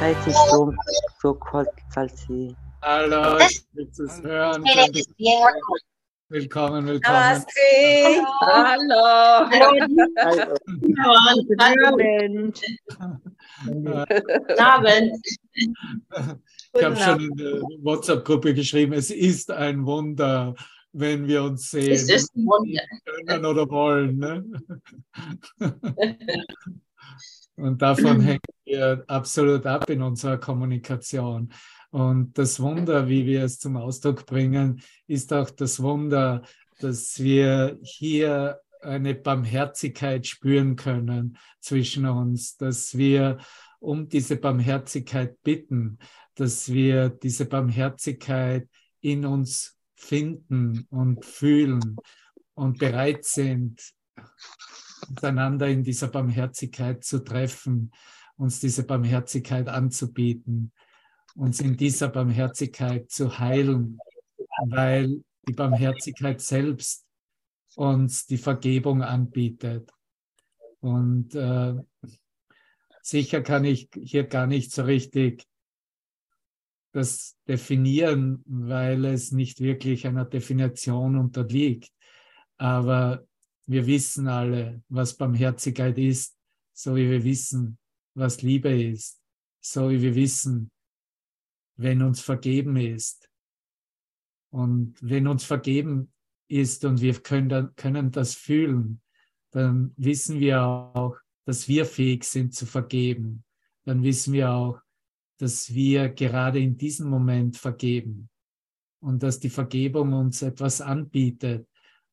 heißen Sturm, so kalt, falls Sie. Hallo, ich will es hören. Willkommen, willkommen. Namaste. Hallo. Also, Guten Abend. Ich habe schon in der WhatsApp-Gruppe geschrieben, es ist ein Wunder, wenn wir uns sehen. Es ist ein Wunder. Können oder wollen. Ne? Und davon hängen wir absolut ab in unserer Kommunikation. Und das Wunder, wie wir es zum Ausdruck bringen, ist auch das Wunder, dass wir hier eine Barmherzigkeit spüren können zwischen uns, dass wir um diese Barmherzigkeit bitten, dass wir diese Barmherzigkeit in uns finden und fühlen und bereit sind, miteinander in dieser Barmherzigkeit zu treffen, uns diese Barmherzigkeit anzubieten, uns in dieser Barmherzigkeit zu heilen, weil die Barmherzigkeit selbst uns die Vergebung anbietet. Und äh, sicher kann ich hier gar nicht so richtig das definieren, weil es nicht wirklich einer Definition unterliegt. Aber wir wissen alle, was Barmherzigkeit ist, so wie wir wissen, was Liebe ist, so wie wir wissen, wenn uns vergeben ist. Und wenn uns vergeben ist und wir können, können das fühlen, dann wissen wir auch, dass wir fähig sind zu vergeben. Dann wissen wir auch, dass wir gerade in diesem Moment vergeben und dass die Vergebung uns etwas anbietet,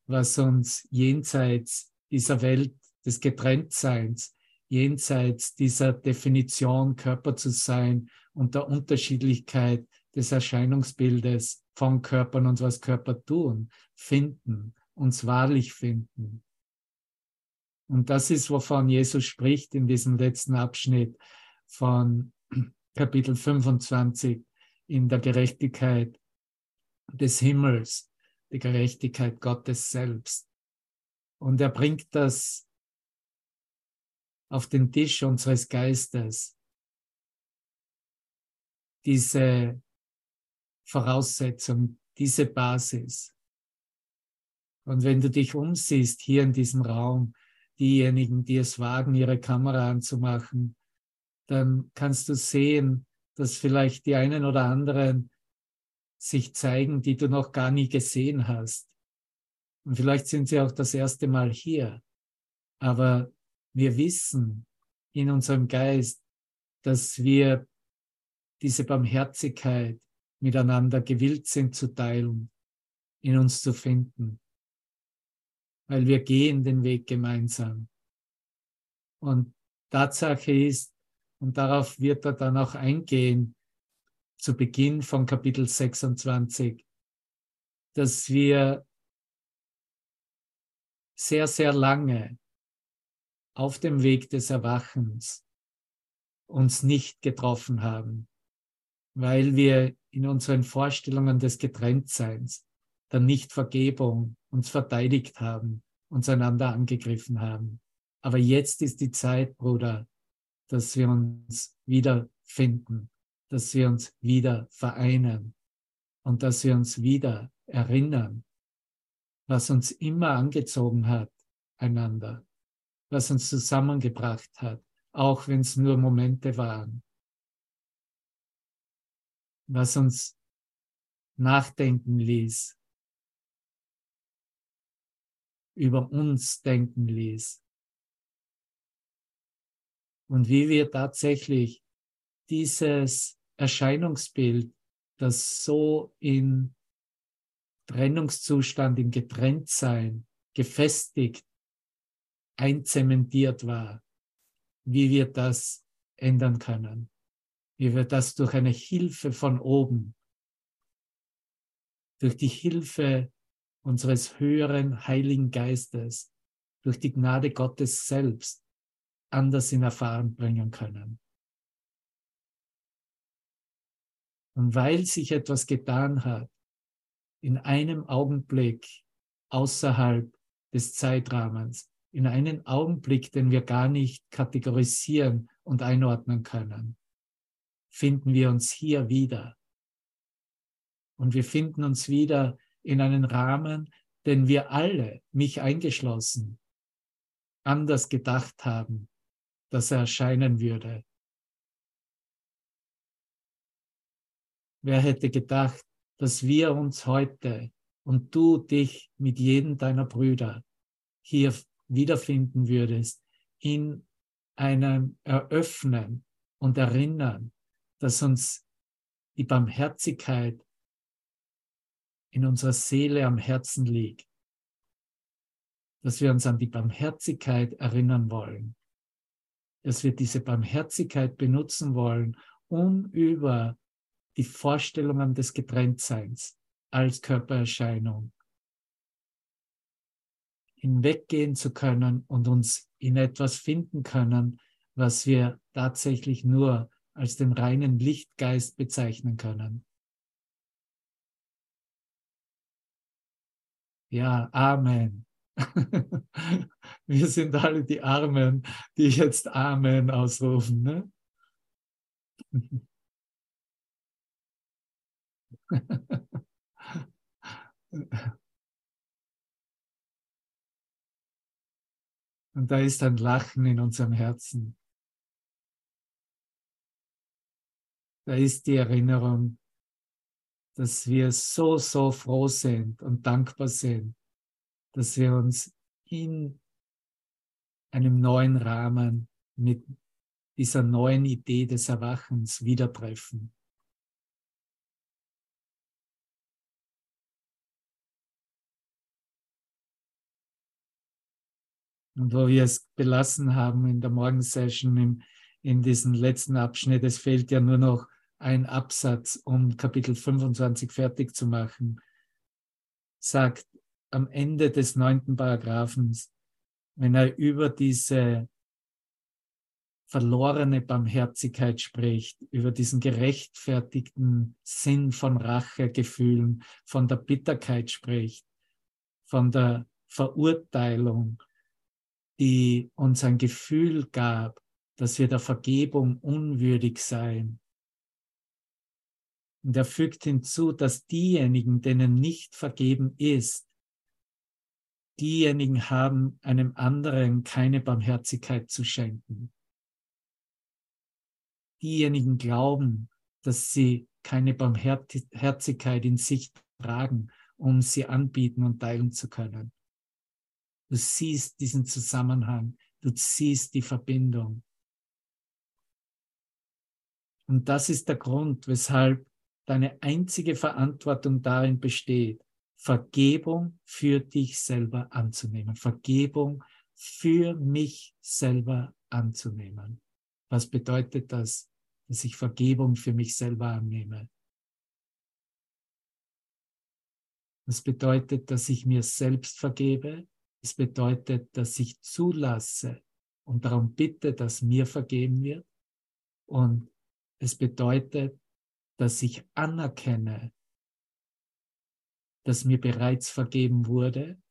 was uns jenseits dieser Welt des Getrenntseins, jenseits dieser Definition, Körper zu sein und der Unterschiedlichkeit des Erscheinungsbildes von Körpern und was Körper tun, finden, uns wahrlich finden. Und das ist, wovon Jesus spricht in diesem letzten Abschnitt von Kapitel 25 in der Gerechtigkeit des Himmels, die Gerechtigkeit Gottes selbst. Und er bringt das auf den Tisch unseres Geistes, diese Voraussetzung, diese Basis. Und wenn du dich umsiehst hier in diesem Raum, diejenigen, die es wagen, ihre Kamera anzumachen, dann kannst du sehen, dass vielleicht die einen oder anderen sich zeigen, die du noch gar nie gesehen hast. Und vielleicht sind sie auch das erste Mal hier. Aber wir wissen in unserem Geist, dass wir diese Barmherzigkeit miteinander gewillt sind zu teilen, in uns zu finden. Weil wir gehen den Weg gemeinsam. Und Tatsache ist, und darauf wird er dann auch eingehen, zu Beginn von Kapitel 26, dass wir sehr, sehr lange auf dem Weg des Erwachens uns nicht getroffen haben, weil wir in unseren Vorstellungen des Getrenntseins, der Nichtvergebung uns verteidigt haben, uns einander angegriffen haben. Aber jetzt ist die Zeit, Bruder, dass wir uns wiederfinden, dass wir uns wieder vereinen und dass wir uns wieder erinnern, was uns immer angezogen hat, einander, was uns zusammengebracht hat, auch wenn es nur Momente waren, was uns nachdenken ließ, über uns denken ließ, und wie wir tatsächlich dieses Erscheinungsbild, das so in Trennungszustand, im Getrenntsein gefestigt, einzementiert war, wie wir das ändern können, wie wir das durch eine Hilfe von oben, durch die Hilfe unseres höheren Heiligen Geistes, durch die Gnade Gottes selbst anders in Erfahrung bringen können. Und weil sich etwas getan hat, in einem Augenblick außerhalb des Zeitrahmens, in einem Augenblick, den wir gar nicht kategorisieren und einordnen können, finden wir uns hier wieder. Und wir finden uns wieder in einen Rahmen, den wir alle, mich eingeschlossen, anders gedacht haben, dass er erscheinen würde. Wer hätte gedacht, dass wir uns heute und du dich mit jedem deiner Brüder hier wiederfinden würdest in einem Eröffnen und Erinnern, dass uns die Barmherzigkeit in unserer Seele am Herzen liegt, dass wir uns an die Barmherzigkeit erinnern wollen, dass wir diese Barmherzigkeit benutzen wollen, um über die Vorstellungen des Getrenntseins als Körpererscheinung hinweggehen zu können und uns in etwas finden können, was wir tatsächlich nur als den reinen Lichtgeist bezeichnen können. Ja, Amen. Wir sind alle die Armen, die jetzt Amen ausrufen. Ne? Und da ist ein Lachen in unserem Herzen. Da ist die Erinnerung, dass wir so, so froh sind und dankbar sind, dass wir uns in einem neuen Rahmen mit dieser neuen Idee des Erwachens wieder treffen. Und wo wir es belassen haben in der Morgensession, im, in diesem letzten Abschnitt, es fehlt ja nur noch ein Absatz, um Kapitel 25 fertig zu machen, sagt am Ende des neunten Paragraphens, wenn er über diese verlorene Barmherzigkeit spricht, über diesen gerechtfertigten Sinn von Rachegefühlen, von der Bitterkeit spricht, von der Verurteilung, die uns ein Gefühl gab, dass wir der Vergebung unwürdig seien. Und er fügt hinzu, dass diejenigen, denen nicht vergeben ist, diejenigen haben einem anderen keine Barmherzigkeit zu schenken. Diejenigen glauben, dass sie keine Barmherzigkeit in sich tragen, um sie anbieten und teilen zu können. Du siehst diesen Zusammenhang, du siehst die Verbindung. Und das ist der Grund, weshalb deine einzige Verantwortung darin besteht, Vergebung für dich selber anzunehmen. Vergebung für mich selber anzunehmen. Was bedeutet das, dass ich Vergebung für mich selber annehme? Das bedeutet, dass ich mir selbst vergebe, es bedeutet, dass ich zulasse und darum bitte, dass mir vergeben wird. Und es bedeutet, dass ich anerkenne, dass mir bereits vergeben wurde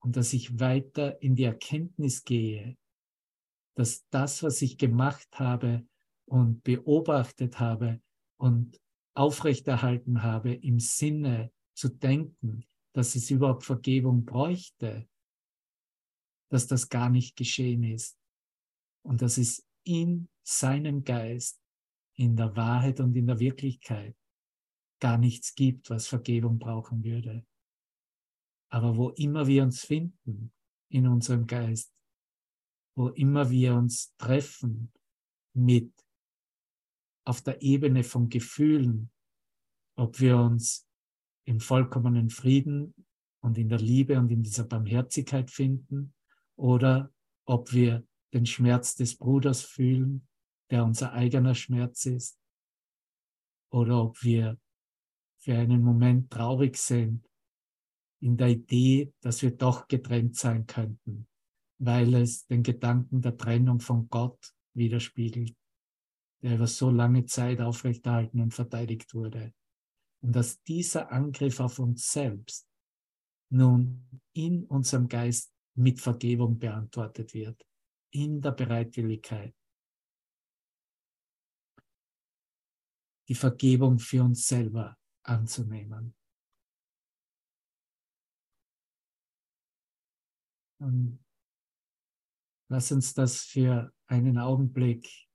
und dass ich weiter in die Erkenntnis gehe, dass das, was ich gemacht habe und beobachtet habe und aufrechterhalten habe, im Sinne zu denken, dass es überhaupt Vergebung bräuchte, dass das gar nicht geschehen ist und dass es in seinem Geist, in der Wahrheit und in der Wirklichkeit gar nichts gibt, was Vergebung brauchen würde. Aber wo immer wir uns finden in unserem Geist, wo immer wir uns treffen mit auf der Ebene von Gefühlen, ob wir uns im vollkommenen Frieden und in der Liebe und in dieser Barmherzigkeit finden oder ob wir den Schmerz des Bruders fühlen, der unser eigener Schmerz ist, oder ob wir für einen Moment traurig sind in der Idee, dass wir doch getrennt sein könnten, weil es den Gedanken der Trennung von Gott widerspiegelt, der über so lange Zeit aufrechterhalten und verteidigt wurde. Und dass dieser Angriff auf uns selbst nun in unserem Geist mit Vergebung beantwortet wird, in der Bereitwilligkeit. die Vergebung für uns selber anzunehmen. Und lass uns das für einen Augenblick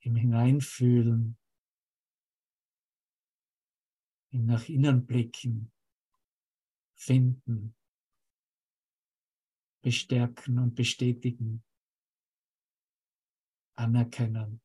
im Hineinfühlen, im nach innen blicken, finden, bestärken und bestätigen, anerkennen.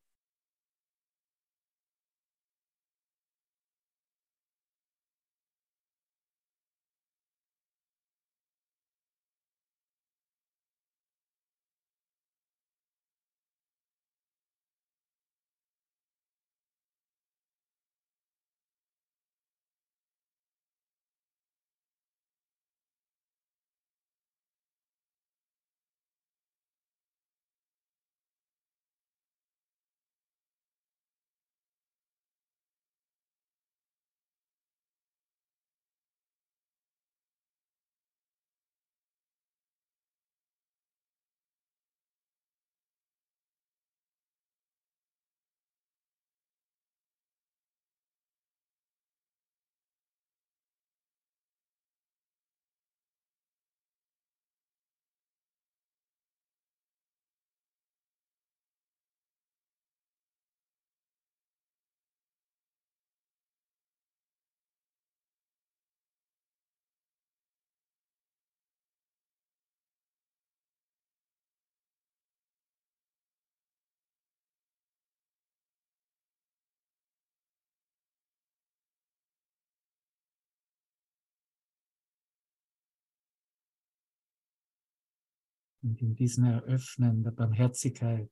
In diesem Eröffnen der Barmherzigkeit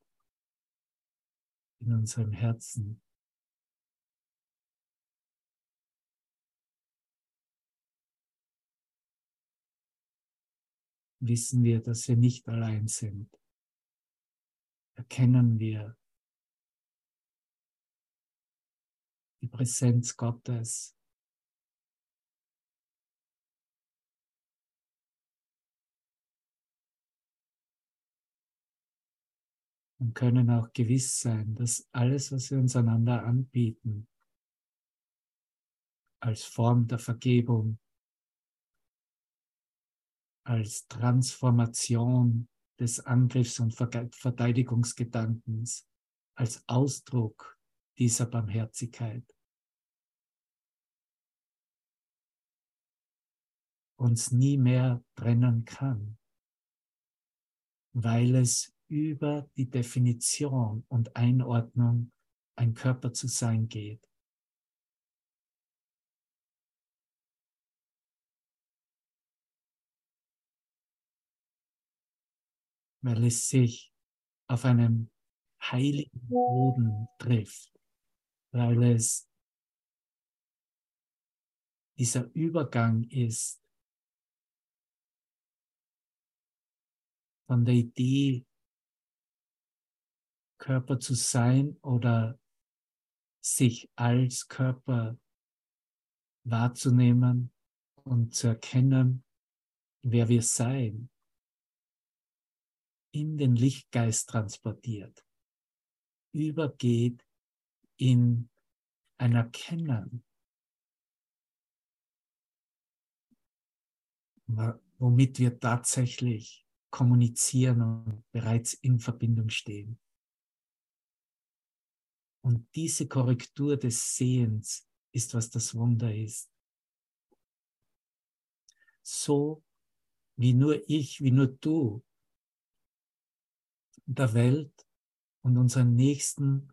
in unserem Herzen wissen wir, dass wir nicht allein sind. Erkennen wir die Präsenz Gottes und können auch gewiss sein, dass alles, was wir uns einander anbieten, als Form der Vergebung, als Transformation des Angriffs- und Verteidigungsgedankens, als Ausdruck dieser Barmherzigkeit. Uns nie mehr trennen kann, weil es über die Definition und Einordnung ein Körper zu sein geht. Weil es sich auf einem heiligen Boden trifft, weil es dieser Übergang ist von der Idee Körper zu sein oder sich als Körper wahrzunehmen und zu erkennen, wer wir sein, in den Lichtgeist transportiert, übergeht in ein Erkennen, womit wir tatsächlich kommunizieren und bereits in Verbindung stehen. Und diese Korrektur des Sehens ist, was das Wunder ist. So wie nur ich, wie nur du der Welt und unseren Nächsten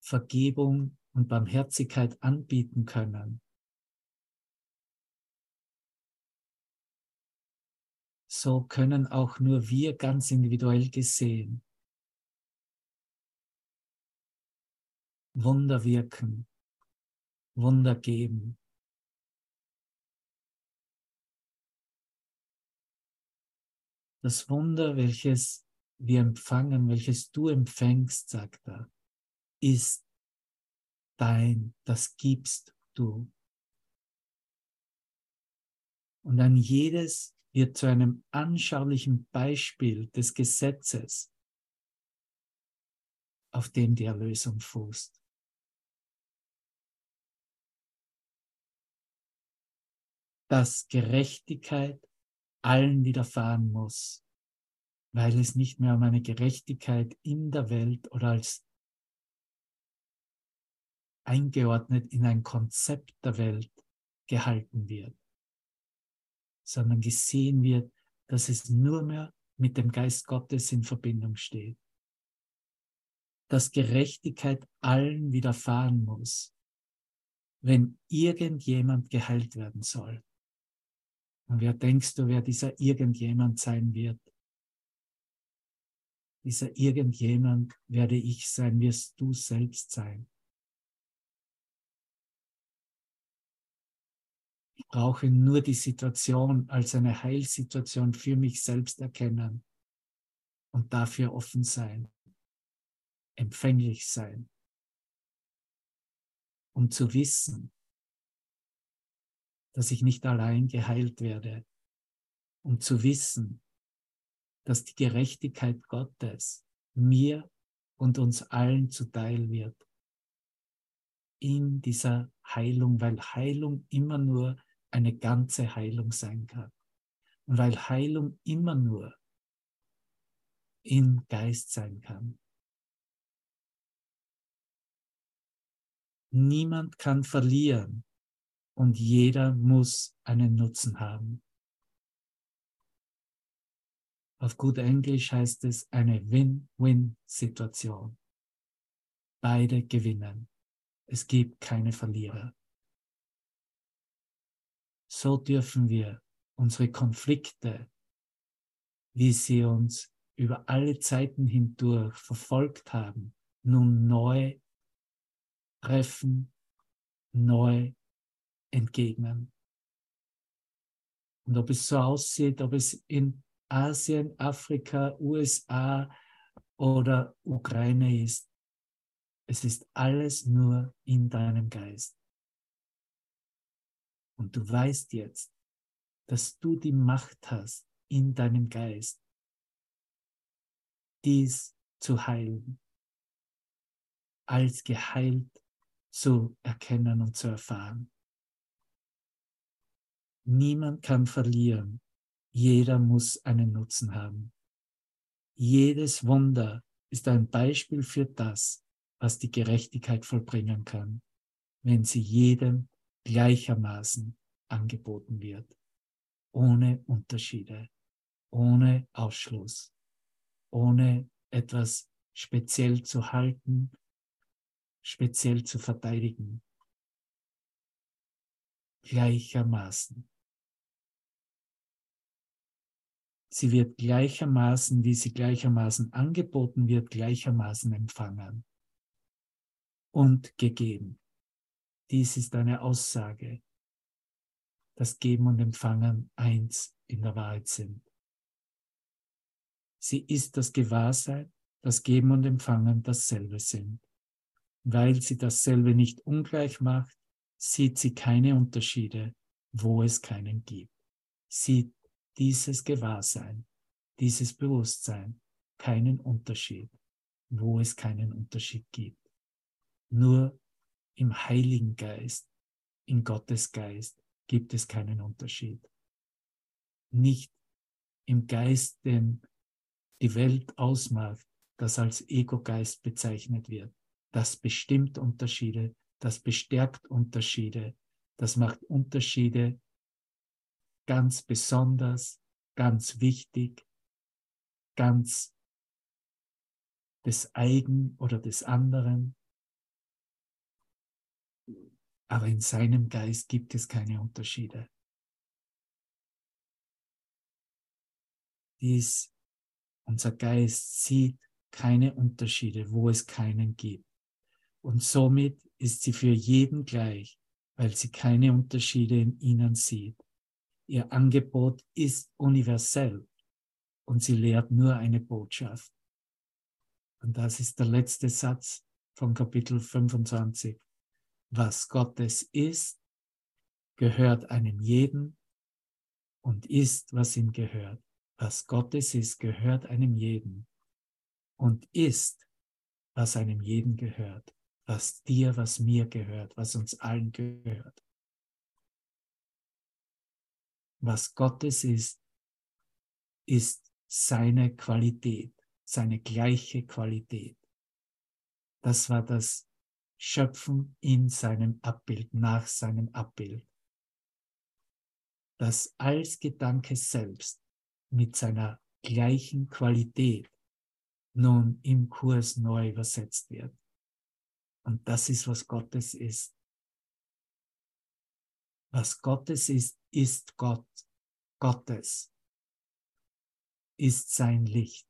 Vergebung und Barmherzigkeit anbieten können. So können auch nur wir ganz individuell gesehen Wunder wirken, Wunder geben. Das Wunder, welches wir empfangen, welches du empfängst, sagt er, ist dein, das gibst du. Und an jedes wird zu einem anschaulichen Beispiel des Gesetzes auf dem die Erlösung fußt. Dass Gerechtigkeit allen widerfahren muss, weil es nicht mehr um eine Gerechtigkeit in der Welt oder als eingeordnet in ein Konzept der Welt gehalten wird, sondern gesehen wird, dass es nur mehr mit dem Geist Gottes in Verbindung steht. Dass Gerechtigkeit allen widerfahren muss, wenn irgendjemand geheilt werden soll. Und wer denkst du, wer dieser irgendjemand sein wird? Dieser irgendjemand werde ich sein, wirst du selbst sein. Ich brauche nur die Situation als eine Heilsituation für mich selbst erkennen und dafür offen sein, empfänglich sein, um zu wissen, dass ich nicht allein geheilt werde, um zu wissen, dass die Gerechtigkeit Gottes mir und uns allen zuteil wird in dieser Heilung, weil Heilung immer nur eine ganze Heilung sein kann. Und weil Heilung immer nur in Geist sein kann. Niemand kann verlieren und jeder muss einen Nutzen haben. Auf gut Englisch heißt es eine Win-Win-Situation. Beide gewinnen. Es gibt keine Verlierer so dürfen wir unsere Konflikte, wie sie uns über alle Zeiten hindurch verfolgt haben, nun neu treffen, neu entgegnen. Und ob es so aussieht, ob es in Asien, Afrika, USA oder Ukraine ist, es ist alles nur in deinem Geist. Und du weißt jetzt, dass du die Macht hast in deinem Geist, dies zu heilen, als geheilt zu erkennen und zu erfahren. Niemand kann verlieren, jeder muss einen Nutzen haben. Jedes Wunder ist ein Beispiel für das, was die Gerechtigkeit vollbringen kann, wenn sie jedem gleichermaßen angeboten wird, ohne Unterschiede, ohne Ausschluss, ohne etwas speziell zu halten, speziell zu verteidigen, gleichermaßen. Sie wird gleichermaßen, wie sie gleichermaßen angeboten wird, gleichermaßen empfangen und gegeben. Dies ist eine Aussage, dass Geben und Empfangen eins in der Wahrheit sind. Sie ist das Gewahrsein, dass Geben und Empfangen dasselbe sind. Weil sie dasselbe nicht ungleich macht, sieht sie keine Unterschiede, wo es keinen gibt. Sieht dieses Gewahrsein, dieses Bewusstsein keinen Unterschied, wo es keinen Unterschied gibt. Nur im Heiligen Geist, in Gottes Geist gibt es keinen Unterschied. Nicht im Geist, den die Welt ausmacht, das als Ego-Geist bezeichnet wird. Das bestimmt Unterschiede, das bestärkt Unterschiede, das macht Unterschiede ganz besonders, ganz wichtig, ganz des Eigen oder des anderen. Aber in seinem Geist gibt es keine Unterschiede. Dies, unser Geist sieht keine Unterschiede, wo es keinen gibt. Und somit ist sie für jeden gleich, weil sie keine Unterschiede in ihnen sieht. Ihr Angebot ist universell und sie lehrt nur eine Botschaft. Und das ist der letzte Satz von Kapitel 25 was Gottes ist, gehört einem jeden und ist, was ihm gehört. Was Gottes ist, gehört einem jeden und ist, was einem jeden gehört, was dir, was mir gehört, was uns allen gehört. Was Gottes ist, ist seine Qualität, seine gleiche Qualität. Das war das Schöpfen in seinem Abbild, nach seinem Abbild. Das als Gedanke selbst mit seiner gleichen Qualität nun im Kurs neu übersetzt wird. Und das ist, was Gottes ist. Was Gottes ist, ist Gott. Gottes ist sein Licht,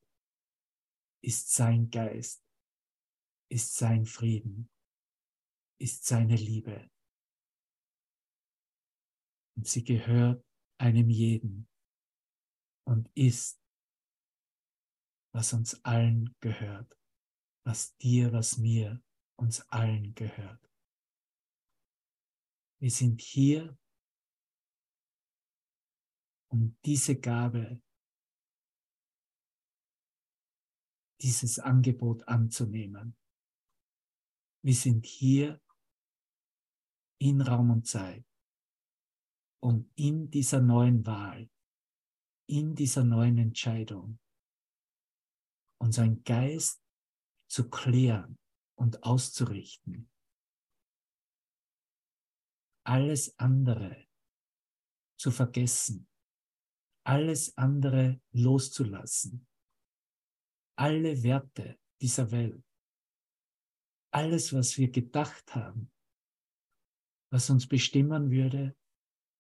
ist sein Geist, ist sein Frieden, ist seine Liebe. Und sie gehört einem jeden und ist, was uns allen gehört, was dir, was mir, uns allen gehört. Wir sind hier, um diese Gabe, dieses Angebot anzunehmen. Wir sind hier in Raum und Zeit, um in dieser neuen Wahl, in dieser neuen Entscheidung unseren Geist zu klären und auszurichten. Alles andere zu vergessen, alles andere loszulassen, alle Werte dieser Welt, alles, was wir gedacht haben, was uns bestimmen würde,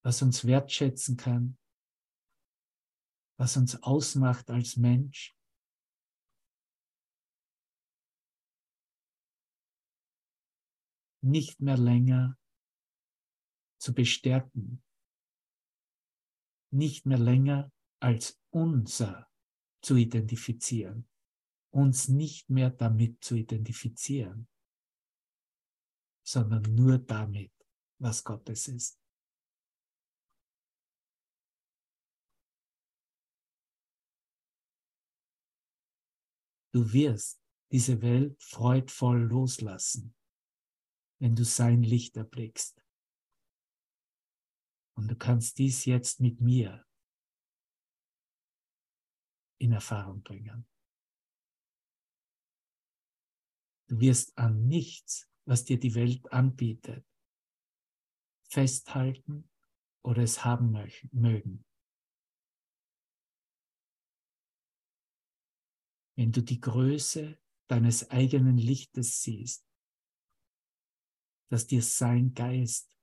was uns wertschätzen kann, was uns ausmacht als Mensch, nicht mehr länger zu bestärken, nicht mehr länger als unser zu identifizieren, uns nicht mehr damit zu identifizieren, sondern nur damit, was Gottes ist. Du wirst diese Welt freudvoll loslassen, wenn du sein Licht erblickst. Und du kannst dies jetzt mit mir in Erfahrung bringen. Du wirst an nichts, was dir die Welt anbietet, festhalten oder es haben mögen. Wenn du die Größe deines eigenen Lichtes siehst, das dir sein Geist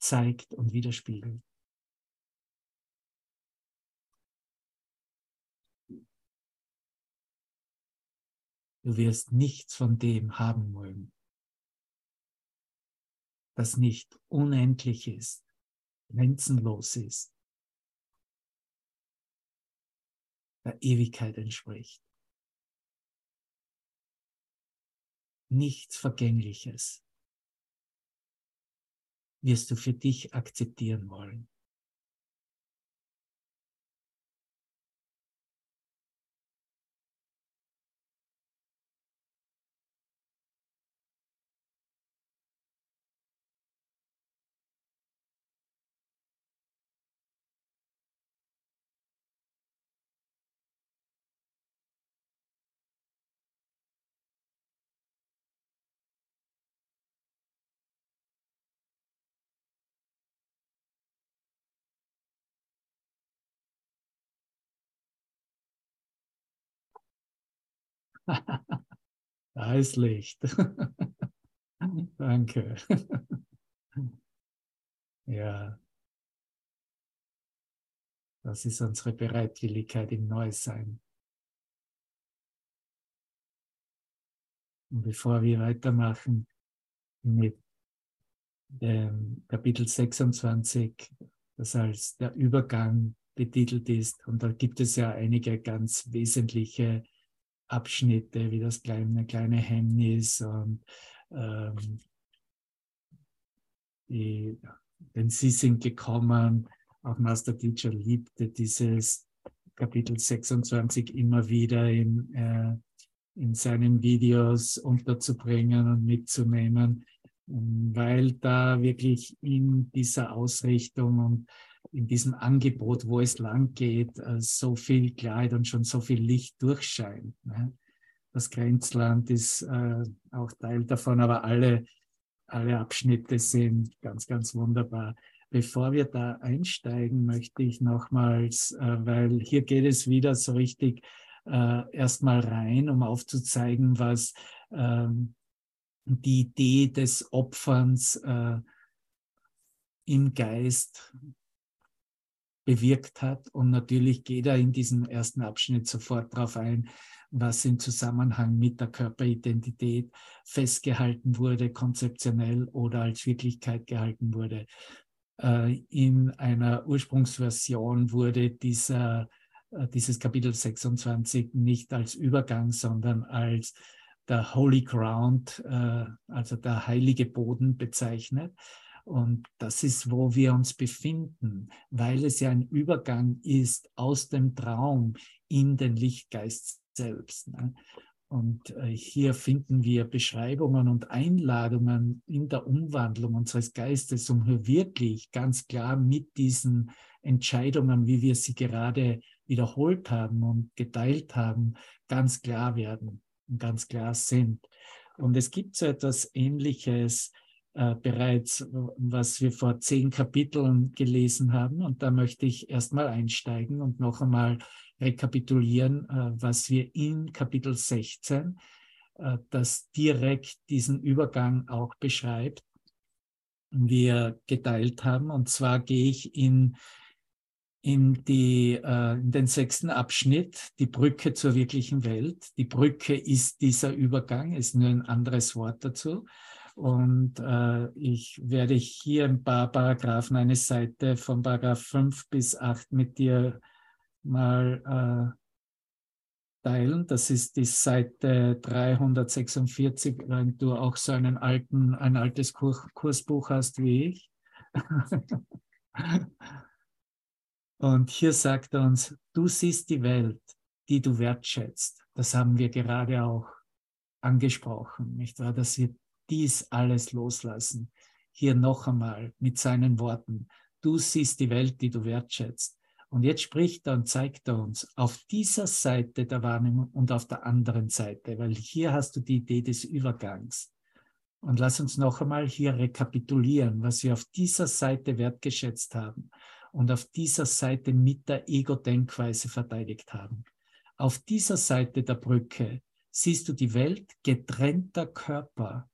zeigt und widerspiegelt. Du wirst nichts von dem haben wollen, das nicht unendlich ist, grenzenlos ist, der Ewigkeit entspricht. Nichts Vergängliches wirst du für dich akzeptieren wollen. Da ist Licht. Danke. ja. Das ist unsere Bereitwilligkeit im Neusein. Und bevor wir weitermachen mit dem Kapitel 26, das als der Übergang betitelt ist, und da gibt es ja einige ganz wesentliche Abschnitte wie das kleine, kleine Hemmnis und ähm, die, denn sie sind gekommen. Auch Master Teacher liebte dieses Kapitel 26 immer wieder in, äh, in seinen Videos unterzubringen und mitzunehmen, weil da wirklich in dieser Ausrichtung und in diesem Angebot, wo es lang geht, äh, so viel Klarheit und schon so viel Licht durchscheint. Ne? Das Grenzland ist äh, auch Teil davon, aber alle, alle Abschnitte sind ganz, ganz wunderbar. Bevor wir da einsteigen, möchte ich nochmals, äh, weil hier geht es wieder so richtig erstmal rein, um aufzuzeigen, was ähm, die Idee des Opferns im Geist bewirkt hat. Und natürlich geht er in diesem ersten Abschnitt sofort darauf ein, was im Zusammenhang mit der Körperidentität festgehalten wurde, konzeptionell oder als Wirklichkeit gehalten wurde. Äh, in einer Ursprungsversion wurde dieser, äh, dieses Kapitel 26 nicht als Übergang, sondern als der Holy Ground, äh, also der heilige Boden bezeichnet. Und das ist, wo wir uns befinden, weil es ja ein Übergang ist aus dem Traum in den Lichtgeist selbst. Ne? Und äh, hier finden wir Beschreibungen und Einladungen in der Umwandlung unseres Geistes, um hier wirklich ganz klar mit diesen Entscheidungen, wie wir sie gerade wiederholt haben und geteilt haben, ganz klar werden und ganz klar sind. Und es gibt so etwas Ähnliches äh, bereits, was wir vor zehn Kapiteln gelesen haben. Und da möchte ich erstmal einsteigen und noch einmal rekapitulieren, äh, was wir in Kapitel 16, äh, das direkt diesen Übergang auch beschreibt, wir geteilt haben. Und zwar gehe ich in, in, die, äh, in den sechsten Abschnitt, die Brücke zur wirklichen Welt. Die Brücke ist dieser Übergang, ist nur ein anderes Wort dazu. Und äh, ich werde hier ein paar Paragraphen, eine Seite von Paragraph 5 bis 8 mit dir mal äh, teilen. Das ist die Seite 346, wenn du auch so einen alten, ein altes Kur Kursbuch hast wie ich. Und hier sagt er uns, du siehst die Welt, die du wertschätzt. Das haben wir gerade auch angesprochen, nicht wahr? Dass wir dies alles loslassen. Hier noch einmal mit seinen Worten. Du siehst die Welt, die du wertschätzt. Und jetzt spricht er und zeigt er uns auf dieser Seite der Wahrnehmung und auf der anderen Seite, weil hier hast du die Idee des Übergangs. Und lass uns noch einmal hier rekapitulieren, was wir auf dieser Seite wertgeschätzt haben und auf dieser Seite mit der Ego-Denkweise verteidigt haben. Auf dieser Seite der Brücke siehst du die Welt getrennter Körper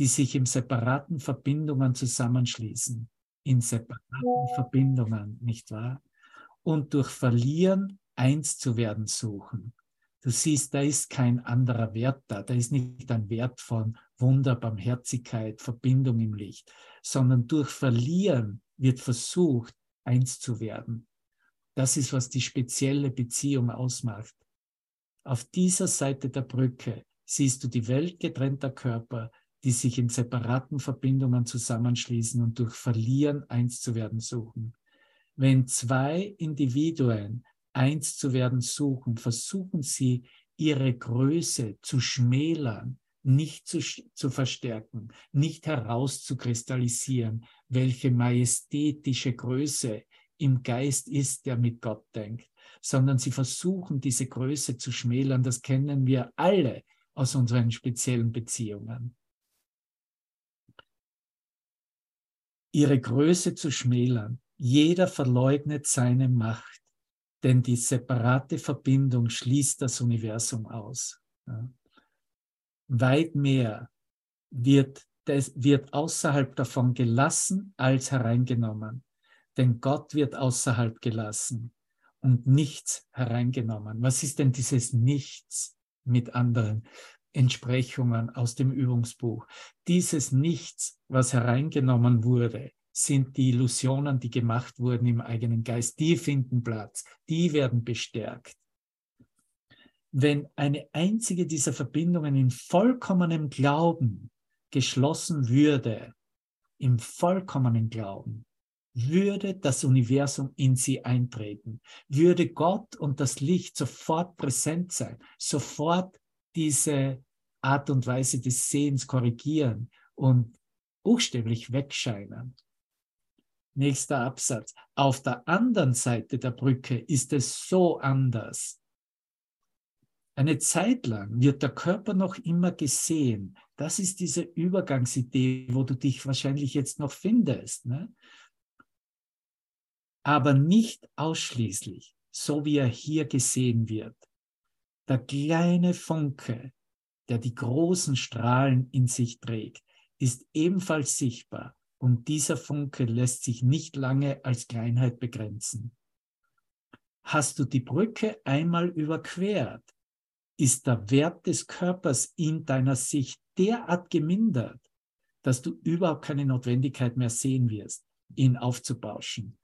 die sich in separaten Verbindungen zusammenschließen. In separaten Verbindungen, nicht wahr? Und durch Verlieren eins zu werden suchen. Du siehst, da ist kein anderer Wert da. Da ist nicht ein Wert von Wunder, Barmherzigkeit, Verbindung im Licht, sondern durch Verlieren wird versucht, eins zu werden. Das ist, was die spezielle Beziehung ausmacht. Auf dieser Seite der Brücke siehst du die Welt getrennter Körper, die sich in separaten Verbindungen zusammenschließen und durch Verlieren eins zu werden suchen. Wenn zwei Individuen eins zu werden suchen, versuchen sie, ihre Größe zu schmälern, nicht zu, zu verstärken, nicht herauszukristallisieren, welche majestätische Größe im Geist ist, der mit Gott denkt, sondern sie versuchen, diese Größe zu schmälern. Das kennen wir alle aus unseren speziellen Beziehungen. Ihre Größe zu schmälern. Jeder verleugnet seine Macht, denn die separate Verbindung schließt das Universum aus. Ja. Weit mehr wird, das, wird außerhalb davon gelassen als hereingenommen, denn Gott wird außerhalb gelassen und nichts hereingenommen. Was ist denn dieses Nichts mit anderen? Entsprechungen aus dem Übungsbuch. Dieses Nichts, was hereingenommen wurde, sind die Illusionen, die gemacht wurden im eigenen Geist. Die finden Platz, die werden bestärkt. Wenn eine einzige dieser Verbindungen in vollkommenem Glauben geschlossen würde, im vollkommenen Glauben, würde das Universum in sie eintreten, würde Gott und das Licht sofort präsent sein, sofort diese Art und Weise des Sehens korrigieren und buchstäblich wegscheinen. Nächster Absatz. Auf der anderen Seite der Brücke ist es so anders. Eine Zeit lang wird der Körper noch immer gesehen. Das ist diese Übergangsidee, wo du dich wahrscheinlich jetzt noch findest. Ne? Aber nicht ausschließlich, so wie er hier gesehen wird. Der kleine Funke, der die großen Strahlen in sich trägt, ist ebenfalls sichtbar und dieser Funke lässt sich nicht lange als Kleinheit begrenzen. Hast du die Brücke einmal überquert, ist der Wert des Körpers in deiner Sicht derart gemindert, dass du überhaupt keine Notwendigkeit mehr sehen wirst, ihn aufzubauschen.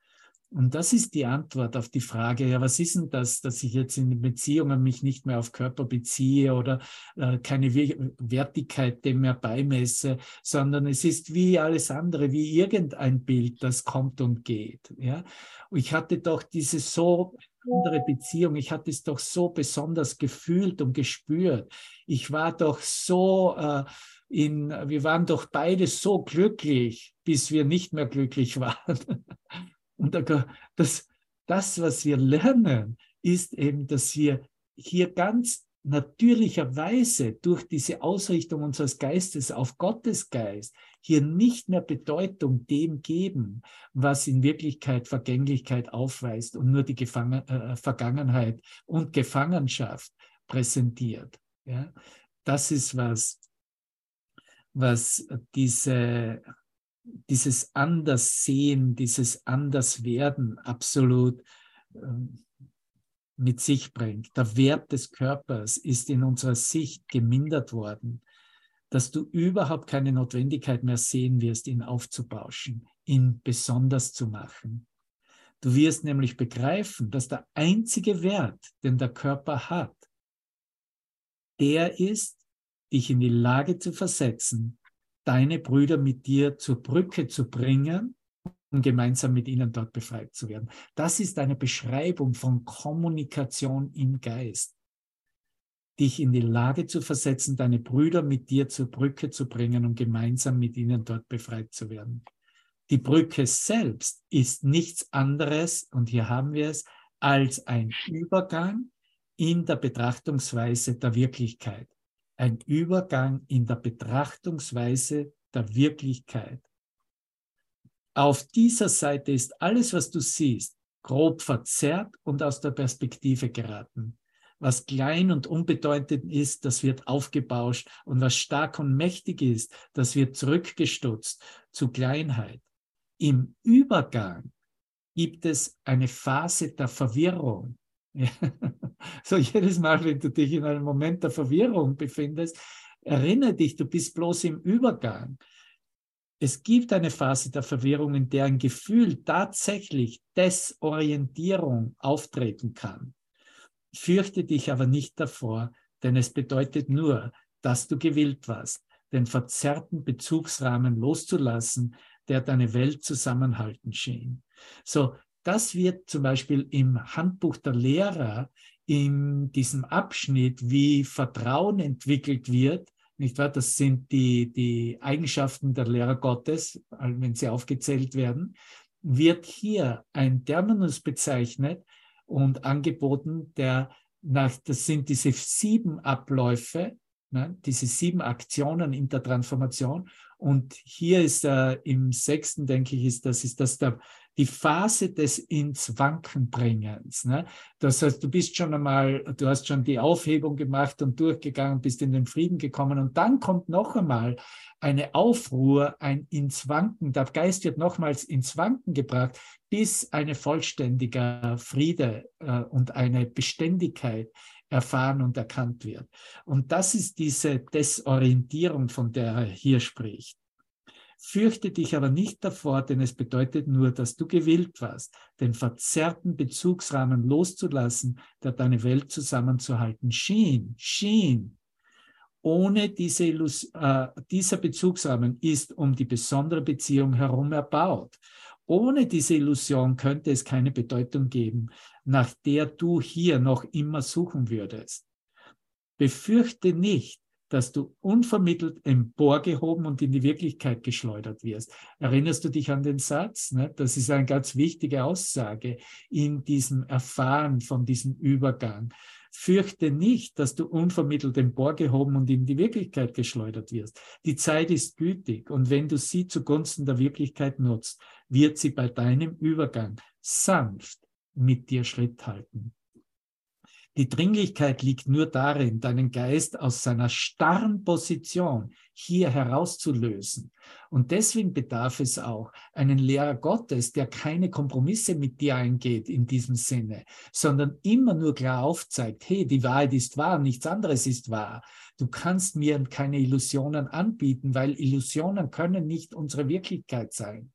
Und das ist die Antwort auf die Frage, ja, was ist denn das, dass ich jetzt in Beziehungen mich nicht mehr auf Körper beziehe oder äh, keine Wertigkeit dem mehr beimesse, sondern es ist wie alles andere, wie irgendein Bild, das kommt und geht. Ja? Und ich hatte doch diese so andere Beziehung, ich hatte es doch so besonders gefühlt und gespürt. Ich war doch so äh, in, wir waren doch beide so glücklich, bis wir nicht mehr glücklich waren. Und das, das, was wir lernen, ist eben, dass wir hier ganz natürlicherweise durch diese Ausrichtung unseres Geistes auf Gottes Geist hier nicht mehr Bedeutung dem geben, was in Wirklichkeit Vergänglichkeit aufweist und nur die Gefangen äh, Vergangenheit und Gefangenschaft präsentiert. Ja? Das ist was, was diese dieses Anderssehen, dieses Anderswerden absolut ähm, mit sich bringt. Der Wert des Körpers ist in unserer Sicht gemindert worden, dass du überhaupt keine Notwendigkeit mehr sehen wirst, ihn aufzubauschen, ihn besonders zu machen. Du wirst nämlich begreifen, dass der einzige Wert, den der Körper hat, der ist, dich in die Lage zu versetzen, deine Brüder mit dir zur Brücke zu bringen, um gemeinsam mit ihnen dort befreit zu werden. Das ist eine Beschreibung von Kommunikation im Geist. Dich in die Lage zu versetzen, deine Brüder mit dir zur Brücke zu bringen, um gemeinsam mit ihnen dort befreit zu werden. Die Brücke selbst ist nichts anderes, und hier haben wir es, als ein Übergang in der Betrachtungsweise der Wirklichkeit ein Übergang in der Betrachtungsweise der Wirklichkeit. Auf dieser Seite ist alles, was du siehst, grob verzerrt und aus der Perspektive geraten. Was klein und unbedeutend ist, das wird aufgebauscht und was stark und mächtig ist, das wird zurückgestutzt zu Kleinheit. Im Übergang gibt es eine Phase der Verwirrung, So jedes Mal, wenn du dich in einem Moment der Verwirrung befindest, erinnere dich, du bist bloß im Übergang. Es gibt eine Phase der Verwirrung, in der ein Gefühl tatsächlich Desorientierung auftreten kann. Fürchte dich aber nicht davor, denn es bedeutet nur, dass du gewillt warst, den verzerrten Bezugsrahmen loszulassen, der deine Welt zusammenhalten schien. So, das wird zum Beispiel im Handbuch der Lehrer in diesem Abschnitt, wie Vertrauen entwickelt wird, nicht wahr? Das sind die, die Eigenschaften der Lehrer Gottes, wenn sie aufgezählt werden, wird hier ein Terminus bezeichnet und angeboten, der nach, das sind diese sieben Abläufe, ne, diese sieben Aktionen in der Transformation. Und hier ist äh, im sechsten, denke ich, ist das, ist das der, die Phase des ins Wanken bringens. Ne? Das heißt, du bist schon einmal, du hast schon die Aufhebung gemacht und durchgegangen, bist in den Frieden gekommen und dann kommt noch einmal eine Aufruhr, ein ins Wanken. Der Geist wird nochmals ins Wanken gebracht, bis eine vollständige Friede äh, und eine Beständigkeit erfahren und erkannt wird. Und das ist diese Desorientierung, von der er hier spricht. Fürchte dich aber nicht davor, denn es bedeutet nur, dass du gewillt warst, den verzerrten Bezugsrahmen loszulassen, der deine Welt zusammenzuhalten schien, schien. Ohne diese Illus äh, dieser Bezugsrahmen ist um die besondere Beziehung herum erbaut. Ohne diese Illusion könnte es keine Bedeutung geben, nach der du hier noch immer suchen würdest. Befürchte nicht, dass du unvermittelt emporgehoben und in die Wirklichkeit geschleudert wirst. Erinnerst du dich an den Satz? Ne? Das ist eine ganz wichtige Aussage in diesem Erfahren von diesem Übergang. Fürchte nicht, dass du unvermittelt emporgehoben und in die Wirklichkeit geschleudert wirst. Die Zeit ist gütig und wenn du sie zugunsten der Wirklichkeit nutzt, wird sie bei deinem Übergang sanft mit dir Schritt halten. Die Dringlichkeit liegt nur darin, deinen Geist aus seiner starren Position hier herauszulösen. Und deswegen bedarf es auch einen Lehrer Gottes, der keine Kompromisse mit dir eingeht in diesem Sinne, sondern immer nur klar aufzeigt, hey, die Wahrheit ist wahr, nichts anderes ist wahr. Du kannst mir keine Illusionen anbieten, weil Illusionen können nicht unsere Wirklichkeit sein.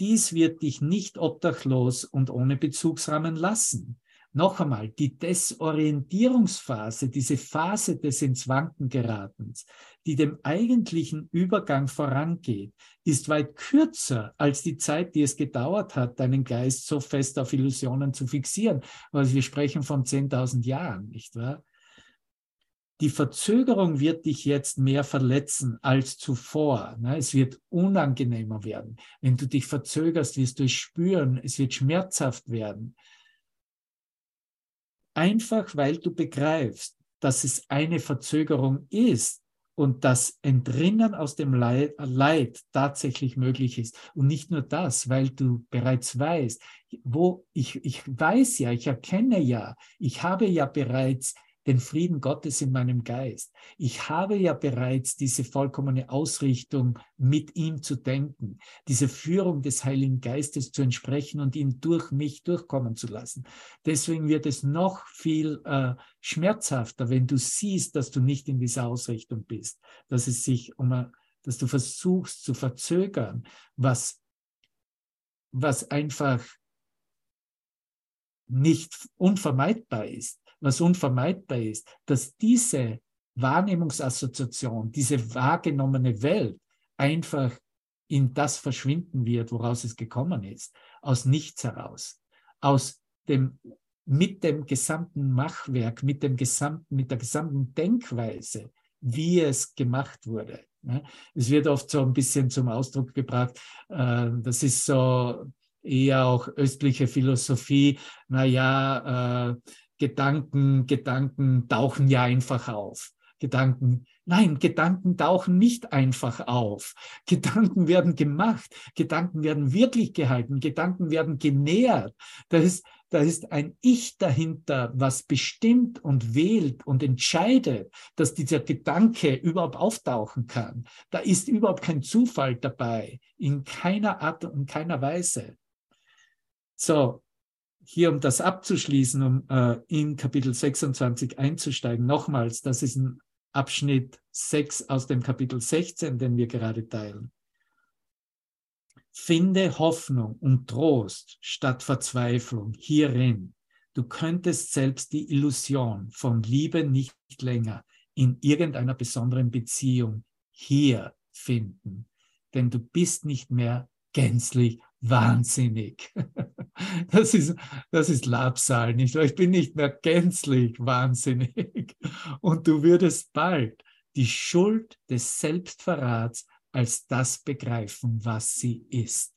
Dies wird dich nicht obdachlos und ohne Bezugsrahmen lassen. Noch einmal, die Desorientierungsphase, diese Phase des ins Wanken geratens, die dem eigentlichen Übergang vorangeht, ist weit kürzer als die Zeit, die es gedauert hat, deinen Geist so fest auf Illusionen zu fixieren. Also wir sprechen von 10.000 Jahren, nicht wahr? Die Verzögerung wird dich jetzt mehr verletzen als zuvor. Ne? Es wird unangenehmer werden. Wenn du dich verzögerst, wirst du es spüren. Es wird schmerzhaft werden. Einfach weil du begreifst, dass es eine Verzögerung ist und das Entrinnen aus dem Leid, Leid, tatsächlich möglich ist. Und nicht nur das, weil du bereits weißt, wo ich, ich weiß ja, ich erkenne ja, ich habe ja bereits den Frieden Gottes in meinem Geist. Ich habe ja bereits diese vollkommene Ausrichtung, mit ihm zu denken, diese Führung des Heiligen Geistes zu entsprechen und ihn durch mich durchkommen zu lassen. Deswegen wird es noch viel äh, schmerzhafter, wenn du siehst, dass du nicht in dieser Ausrichtung bist, dass es sich um, dass du versuchst zu verzögern, was, was einfach nicht unvermeidbar ist was unvermeidbar ist, dass diese Wahrnehmungsassoziation, diese wahrgenommene Welt einfach in das verschwinden wird, woraus es gekommen ist, aus nichts heraus, aus dem mit dem gesamten Machwerk, mit dem gesamten, mit der gesamten Denkweise, wie es gemacht wurde. Es wird oft so ein bisschen zum Ausdruck gebracht, äh, das ist so eher auch östliche Philosophie, naja, äh, Gedanken, Gedanken tauchen ja einfach auf. Gedanken, nein, Gedanken tauchen nicht einfach auf. Gedanken werden gemacht, Gedanken werden wirklich gehalten, Gedanken werden genährt. Da ist, da ist ein Ich dahinter, was bestimmt und wählt und entscheidet, dass dieser Gedanke überhaupt auftauchen kann. Da ist überhaupt kein Zufall dabei, in keiner Art und keiner Weise. So, hier, um das abzuschließen, um äh, in Kapitel 26 einzusteigen, nochmals, das ist ein Abschnitt 6 aus dem Kapitel 16, den wir gerade teilen. Finde Hoffnung und Trost statt Verzweiflung hierin. Du könntest selbst die Illusion von Liebe nicht länger in irgendeiner besonderen Beziehung hier finden, denn du bist nicht mehr gänzlich wahnsinnig. Das ist, das ist Labsal, nicht wahr? Ich bin nicht mehr gänzlich wahnsinnig. Und du würdest bald die Schuld des Selbstverrats als das begreifen, was sie ist.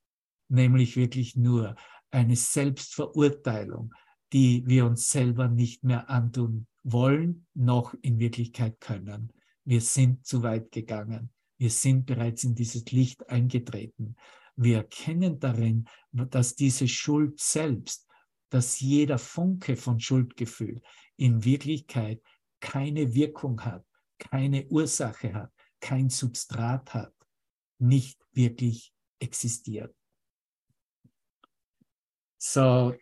Nämlich wirklich nur eine Selbstverurteilung, die wir uns selber nicht mehr antun wollen, noch in Wirklichkeit können. Wir sind zu weit gegangen. Wir sind bereits in dieses Licht eingetreten. Wir erkennen darin, dass diese Schuld selbst, dass jeder Funke von Schuldgefühl in Wirklichkeit keine Wirkung hat, keine Ursache hat, kein Substrat hat, nicht wirklich existiert. So,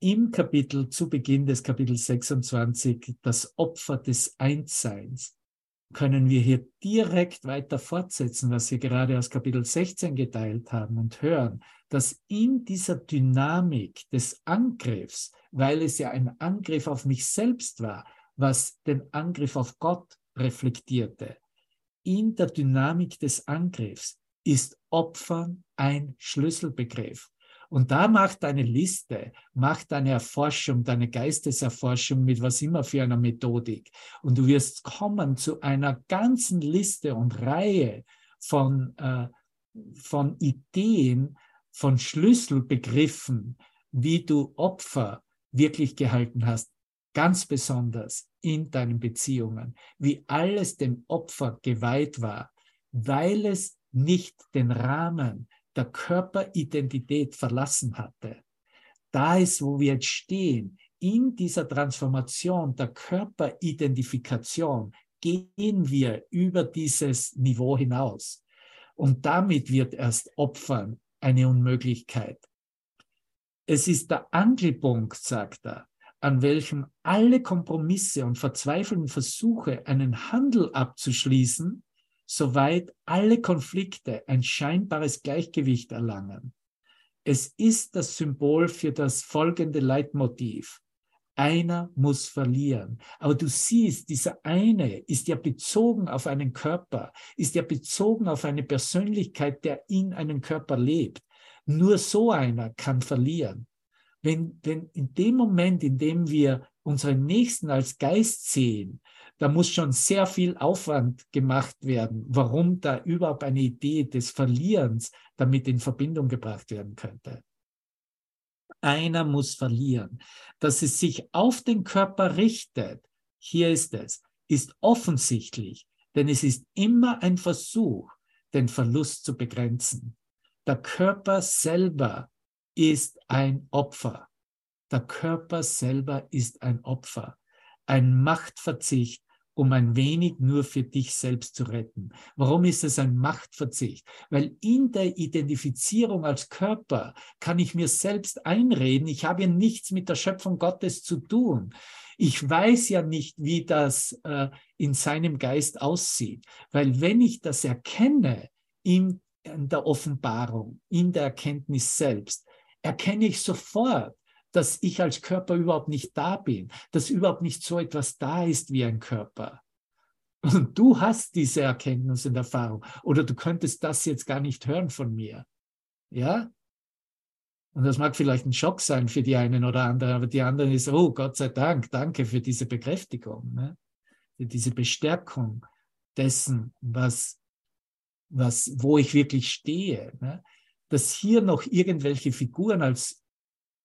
im Kapitel, zu Beginn des Kapitels 26, das Opfer des Einsseins, können wir hier direkt weiter fortsetzen, was wir gerade aus Kapitel 16 geteilt haben und hören, dass in dieser Dynamik des Angriffs, weil es ja ein Angriff auf mich selbst war, was den Angriff auf Gott reflektierte, in der Dynamik des Angriffs ist Opfern ein Schlüsselbegriff. Und da mach deine Liste, mach deine Erforschung, deine Geisteserforschung mit was immer für einer Methodik. Und du wirst kommen zu einer ganzen Liste und Reihe von, äh, von Ideen, von Schlüsselbegriffen, wie du Opfer wirklich gehalten hast, ganz besonders in deinen Beziehungen, wie alles dem Opfer geweiht war, weil es nicht den Rahmen der Körperidentität verlassen hatte. Da ist, wo wir jetzt stehen, in dieser Transformation der Körperidentifikation gehen wir über dieses Niveau hinaus. Und damit wird erst Opfern eine Unmöglichkeit. Es ist der Angelpunkt, sagt er, an welchem alle Kompromisse und verzweifelten Versuche, einen Handel abzuschließen, soweit alle Konflikte ein scheinbares Gleichgewicht erlangen. Es ist das Symbol für das folgende Leitmotiv. Einer muss verlieren. Aber du siehst, dieser eine ist ja bezogen auf einen Körper, ist ja bezogen auf eine Persönlichkeit, der in einem Körper lebt. Nur so einer kann verlieren. Wenn, wenn in dem Moment, in dem wir unseren Nächsten als Geist sehen, da muss schon sehr viel Aufwand gemacht werden, warum da überhaupt eine Idee des Verlierens damit in Verbindung gebracht werden könnte. Einer muss verlieren. Dass es sich auf den Körper richtet, hier ist es, ist offensichtlich, denn es ist immer ein Versuch, den Verlust zu begrenzen. Der Körper selber ist ein Opfer. Der Körper selber ist ein Opfer. Ein Machtverzicht um ein wenig nur für dich selbst zu retten. Warum ist es ein Machtverzicht? Weil in der Identifizierung als Körper kann ich mir selbst einreden, ich habe ja nichts mit der Schöpfung Gottes zu tun. Ich weiß ja nicht, wie das äh, in seinem Geist aussieht, weil wenn ich das erkenne in, in der Offenbarung, in der Erkenntnis selbst, erkenne ich sofort, dass ich als Körper überhaupt nicht da bin, dass überhaupt nicht so etwas da ist wie ein Körper. Und du hast diese Erkenntnis und Erfahrung. Oder du könntest das jetzt gar nicht hören von mir. Ja? Und das mag vielleicht ein Schock sein für die einen oder anderen, aber die anderen ist, oh Gott sei Dank, danke für diese Bekräftigung, ne? für diese Bestärkung dessen, was, was, wo ich wirklich stehe. Ne? Dass hier noch irgendwelche Figuren als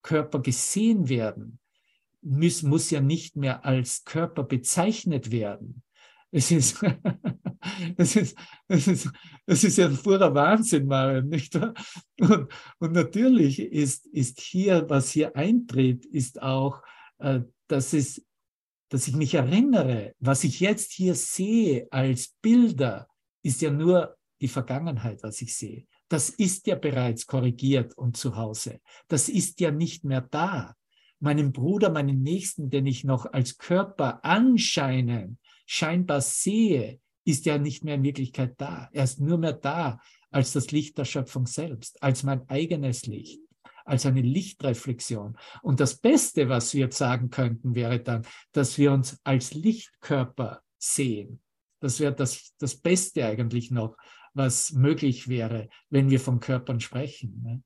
Körper gesehen werden, muss, muss ja nicht mehr als Körper bezeichnet werden. Es ist, es ist, es ist, es ist ja ein purer Wahnsinn, Marion, nicht wahr? Und, und natürlich ist, ist hier, was hier eintritt, ist auch, äh, dass, es, dass ich mich erinnere, was ich jetzt hier sehe als Bilder, ist ja nur die Vergangenheit, was ich sehe das ist ja bereits korrigiert und zu Hause. Das ist ja nicht mehr da. Meinen Bruder, meinen Nächsten, den ich noch als Körper anscheinend scheinbar sehe, ist ja nicht mehr in Wirklichkeit da. Er ist nur mehr da als das Licht der Schöpfung selbst, als mein eigenes Licht, als eine Lichtreflexion. Und das Beste, was wir jetzt sagen könnten, wäre dann, dass wir uns als Lichtkörper sehen. Das wäre das, das Beste eigentlich noch, was möglich wäre, wenn wir von Körpern sprechen. Ne?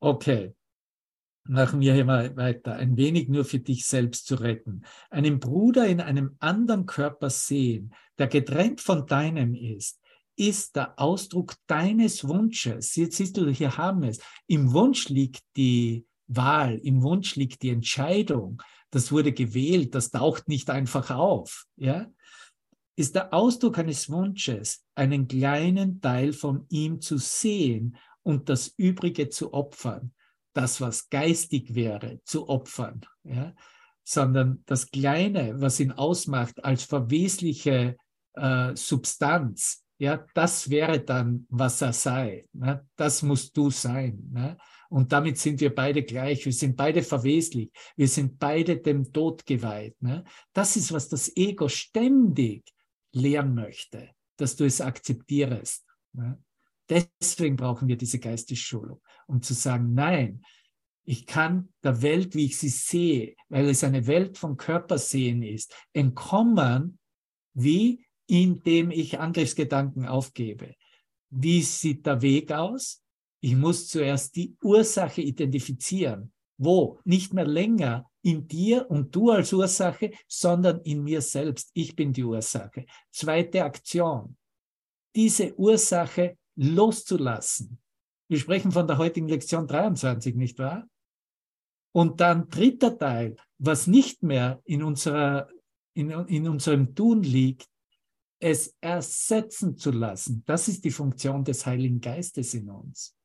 Okay, machen wir hier mal weiter. Ein wenig nur für dich selbst zu retten. Einen Bruder in einem anderen Körper sehen, der getrennt von deinem ist, ist der Ausdruck deines Wunsches. Jetzt siehst du, hier haben wir es. Im Wunsch liegt die Wahl, im Wunsch liegt die Entscheidung. Das wurde gewählt, das taucht nicht einfach auf. Ja? Ist der Ausdruck eines Wunsches, einen kleinen Teil von ihm zu sehen und das Übrige zu opfern. Das, was geistig wäre, zu opfern. Ja? Sondern das Kleine, was ihn ausmacht als verwesliche äh, Substanz, ja, das wäre dann, was er sei. Ne? Das musst du sein. Ne? Und damit sind wir beide gleich. Wir sind beide verweslich. Wir sind beide dem Tod geweiht. Ne? Das ist, was das Ego ständig lehren möchte, dass du es akzeptierst. Ne? Deswegen brauchen wir diese Geistesschulung, um zu sagen, nein, ich kann der Welt, wie ich sie sehe, weil es eine Welt von Körpersehen ist, entkommen, wie indem ich Angriffsgedanken aufgebe. Wie sieht der Weg aus? Ich muss zuerst die Ursache identifizieren. Wo? Nicht mehr länger in dir und du als Ursache, sondern in mir selbst. Ich bin die Ursache. Zweite Aktion. Diese Ursache loszulassen. Wir sprechen von der heutigen Lektion 23, nicht wahr? Und dann dritter Teil, was nicht mehr in, unserer, in, in unserem Tun liegt, es ersetzen zu lassen. Das ist die Funktion des Heiligen Geistes in uns.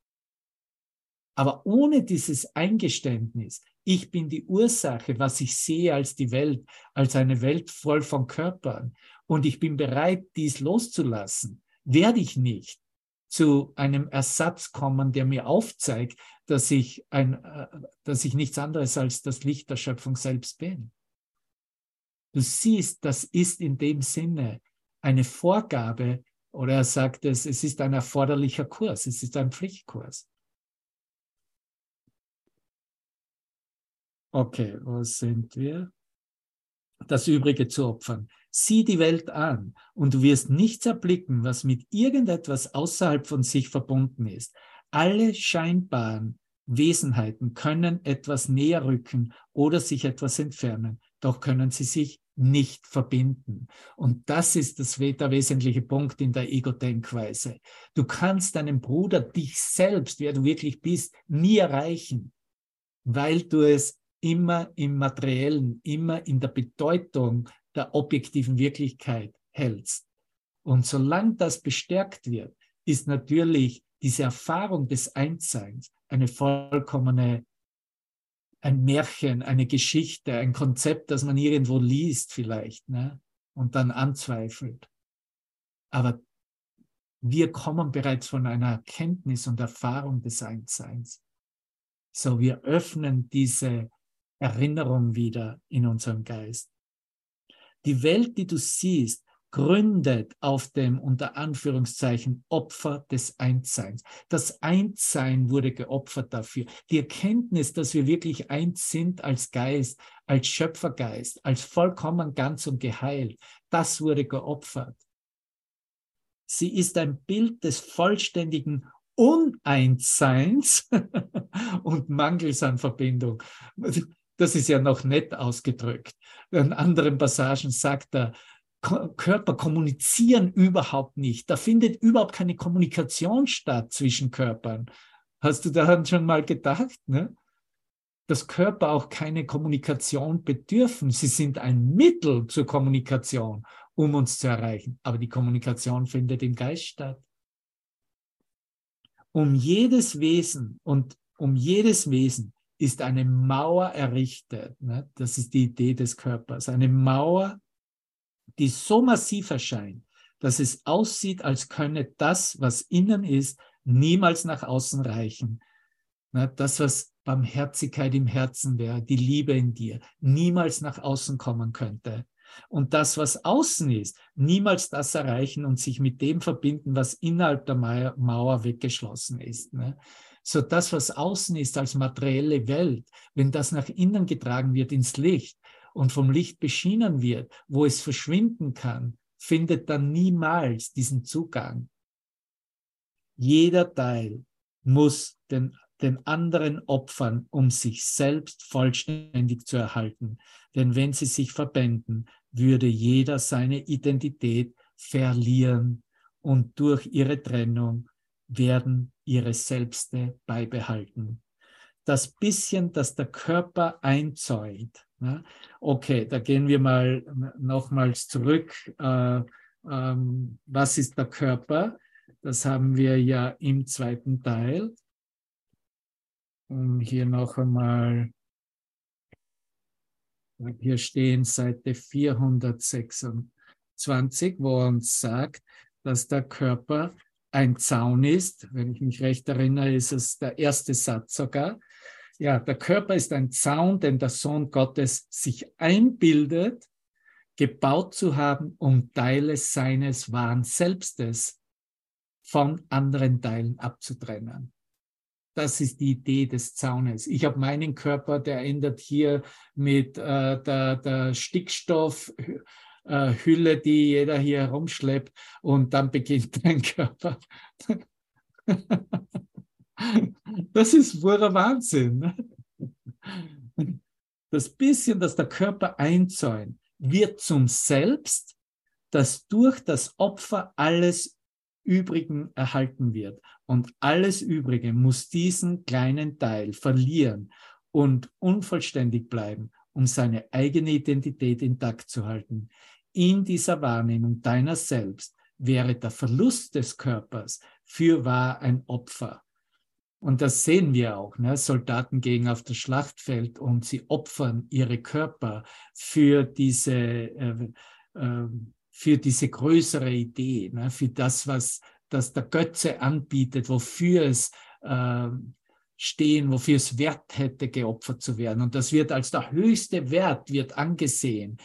Aber ohne dieses Eingeständnis, ich bin die Ursache, was ich sehe als die Welt, als eine Welt voll von Körpern, und ich bin bereit, dies loszulassen, werde ich nicht zu einem Ersatz kommen, der mir aufzeigt, dass ich, ein, äh, dass ich nichts anderes als das Licht der Schöpfung selbst bin. Du siehst, das ist in dem Sinne eine Vorgabe, oder er sagt es, es ist ein erforderlicher Kurs, es ist ein Pflichtkurs. Okay, wo sind wir? Das Übrige zu opfern. Sieh die Welt an und du wirst nichts erblicken, was mit irgendetwas außerhalb von sich verbunden ist. Alle scheinbaren Wesenheiten können etwas näher rücken oder sich etwas entfernen, doch können sie sich nicht verbinden. Und das ist das, der wesentliche Punkt in der Ego-Denkweise. Du kannst deinen Bruder, dich selbst, wer du wirklich bist, nie erreichen, weil du es immer im Materiellen, immer in der Bedeutung der objektiven Wirklichkeit hältst. Und solange das bestärkt wird, ist natürlich diese Erfahrung des Einsseins eine vollkommene, ein Märchen, eine Geschichte, ein Konzept, das man irgendwo liest vielleicht ne? und dann anzweifelt. Aber wir kommen bereits von einer Erkenntnis und Erfahrung des Einsseins. So, wir öffnen diese Erinnerung wieder in unserem Geist. Die Welt, die du siehst, gründet auf dem unter Anführungszeichen Opfer des Einsseins. Das Einssein wurde geopfert dafür. Die Erkenntnis, dass wir wirklich eins sind als Geist, als Schöpfergeist, als vollkommen ganz und geheilt, das wurde geopfert. Sie ist ein Bild des vollständigen Uneinsseins und Mangels an Verbindung. Das ist ja noch nett ausgedrückt. In anderen Passagen sagt er, Körper kommunizieren überhaupt nicht. Da findet überhaupt keine Kommunikation statt zwischen Körpern. Hast du daran schon mal gedacht? Ne? Dass Körper auch keine Kommunikation bedürfen. Sie sind ein Mittel zur Kommunikation, um uns zu erreichen. Aber die Kommunikation findet im Geist statt. Um jedes Wesen und um jedes Wesen ist eine Mauer errichtet. Ne? Das ist die Idee des Körpers. Eine Mauer, die so massiv erscheint, dass es aussieht, als könne das, was innen ist, niemals nach außen reichen. Ne? Das, was Barmherzigkeit im Herzen wäre, die Liebe in dir, niemals nach außen kommen könnte. Und das, was außen ist, niemals das erreichen und sich mit dem verbinden, was innerhalb der Mauer weggeschlossen ist. Ne? So das, was außen ist als materielle Welt, wenn das nach innen getragen wird ins Licht und vom Licht beschienen wird, wo es verschwinden kann, findet dann niemals diesen Zugang. Jeder Teil muss den, den anderen opfern, um sich selbst vollständig zu erhalten. Denn wenn sie sich verbänden, würde jeder seine Identität verlieren und durch ihre Trennung werden ihre Selbste beibehalten. Das bisschen, das der Körper einzäunt. Ne? Okay, da gehen wir mal nochmals zurück. Äh, ähm, was ist der Körper? Das haben wir ja im zweiten Teil. Um hier noch einmal, hier stehen Seite 426, wo uns sagt, dass der Körper ein Zaun ist. Wenn ich mich recht erinnere, ist es der erste Satz sogar. Ja, der Körper ist ein Zaun, den der Sohn Gottes sich einbildet, gebaut zu haben, um Teile seines wahren Selbstes von anderen Teilen abzutrennen. Das ist die Idee des Zaunes. Ich habe meinen Körper, der endet hier mit äh, der, der Stickstoff, äh, Hülle, die jeder hier herumschleppt und dann beginnt dein Körper. Das ist purer Wahnsinn. Ne? Das bisschen, das der Körper einzäunt, wird zum Selbst, das durch das Opfer alles Übrigen erhalten wird. Und alles Übrige muss diesen kleinen Teil verlieren und unvollständig bleiben, um seine eigene Identität intakt zu halten. In dieser Wahrnehmung deiner selbst wäre der Verlust des Körpers für wahr ein Opfer. Und das sehen wir auch. Ne? Soldaten gehen auf das Schlachtfeld und sie opfern ihre Körper für diese, äh, äh, für diese größere Idee, ne? für das, was das der Götze anbietet, wofür es äh, stehen, wofür es Wert hätte, geopfert zu werden. Und das wird als der höchste Wert wird angesehen,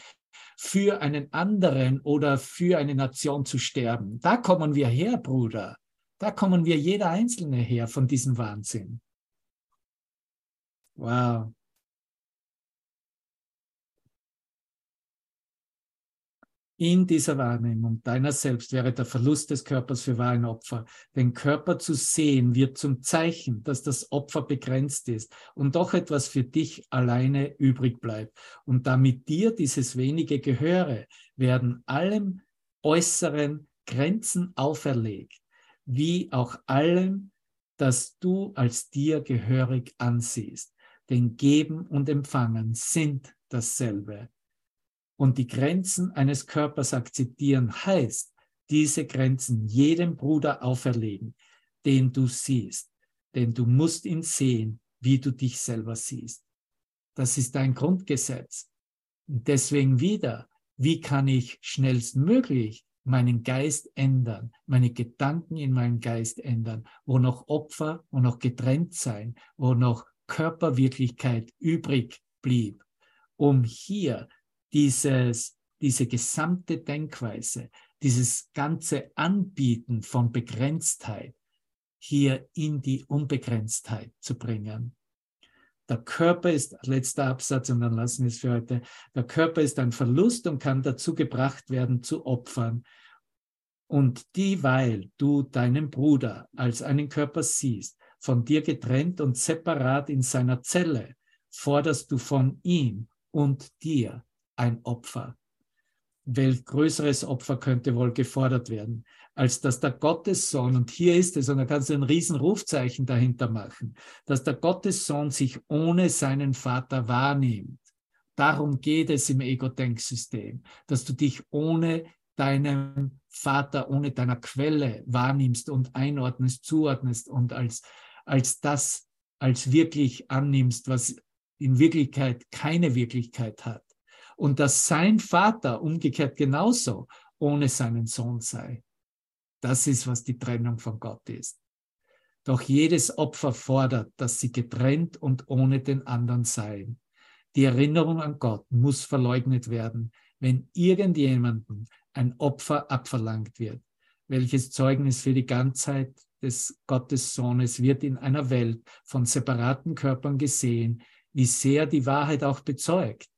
für einen anderen oder für eine Nation zu sterben. Da kommen wir her, Bruder. Da kommen wir jeder Einzelne her von diesem Wahnsinn. Wow. In dieser Wahrnehmung deiner selbst wäre der Verlust des Körpers für wahr ein Opfer. Den Körper zu sehen wird zum Zeichen, dass das Opfer begrenzt ist und doch etwas für dich alleine übrig bleibt. Und damit dir dieses wenige gehöre, werden allem Äußeren Grenzen auferlegt wie auch allem, das du als dir gehörig ansiehst. Denn Geben und Empfangen sind dasselbe. Und die Grenzen eines Körpers akzeptieren heißt, diese Grenzen jedem Bruder auferlegen, den du siehst. Denn du musst ihn sehen, wie du dich selber siehst. Das ist ein Grundgesetz. Und deswegen wieder, wie kann ich schnellstmöglich meinen Geist ändern, meine Gedanken in meinen Geist ändern, wo noch Opfer, wo noch getrennt sein, wo noch Körperwirklichkeit übrig blieb, um hier dieses, diese gesamte Denkweise, dieses ganze Anbieten von Begrenztheit hier in die Unbegrenztheit zu bringen. Der Körper ist, letzter Absatz und dann lassen wir es für heute, der Körper ist ein Verlust und kann dazu gebracht werden zu opfern. Und dieweil du deinen Bruder als einen Körper siehst, von dir getrennt und separat in seiner Zelle, forderst du von ihm und dir ein Opfer. Welch größeres Opfer könnte wohl gefordert werden? als dass der Gottessohn, und hier ist es, und da kannst du ein Riesenrufzeichen dahinter machen, dass der Gottessohn sich ohne seinen Vater wahrnimmt. Darum geht es im Ego-Denksystem, dass du dich ohne deinem Vater, ohne deiner Quelle wahrnimmst und einordnest, zuordnest und als, als das, als wirklich annimmst, was in Wirklichkeit keine Wirklichkeit hat. Und dass sein Vater umgekehrt genauso ohne seinen Sohn sei. Das ist, was die Trennung von Gott ist. Doch jedes Opfer fordert, dass sie getrennt und ohne den anderen seien. Die Erinnerung an Gott muss verleugnet werden, wenn irgendjemandem ein Opfer abverlangt wird, welches Zeugnis für die Ganzheit des Gottessohnes wird in einer Welt von separaten Körpern gesehen, wie sehr die Wahrheit auch bezeugt.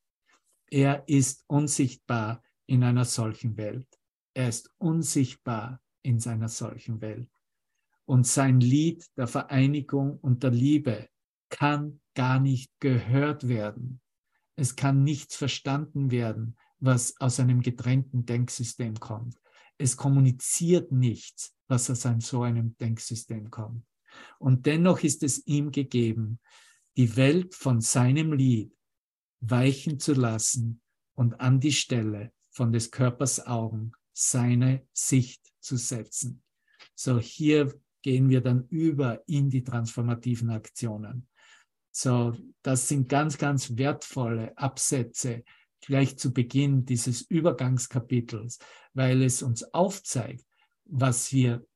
Er ist unsichtbar in einer solchen Welt. Er ist unsichtbar in seiner solchen Welt. Und sein Lied der Vereinigung und der Liebe kann gar nicht gehört werden. Es kann nichts verstanden werden, was aus einem getrennten Denksystem kommt. Es kommuniziert nichts, was aus einem, so einem Denksystem kommt. Und dennoch ist es ihm gegeben, die Welt von seinem Lied weichen zu lassen und an die Stelle von des Körpers Augen seine Sicht zu setzen. So, hier gehen wir dann über in die transformativen Aktionen. So, das sind ganz, ganz wertvolle Absätze gleich zu Beginn dieses Übergangskapitels, weil es uns aufzeigt, was wir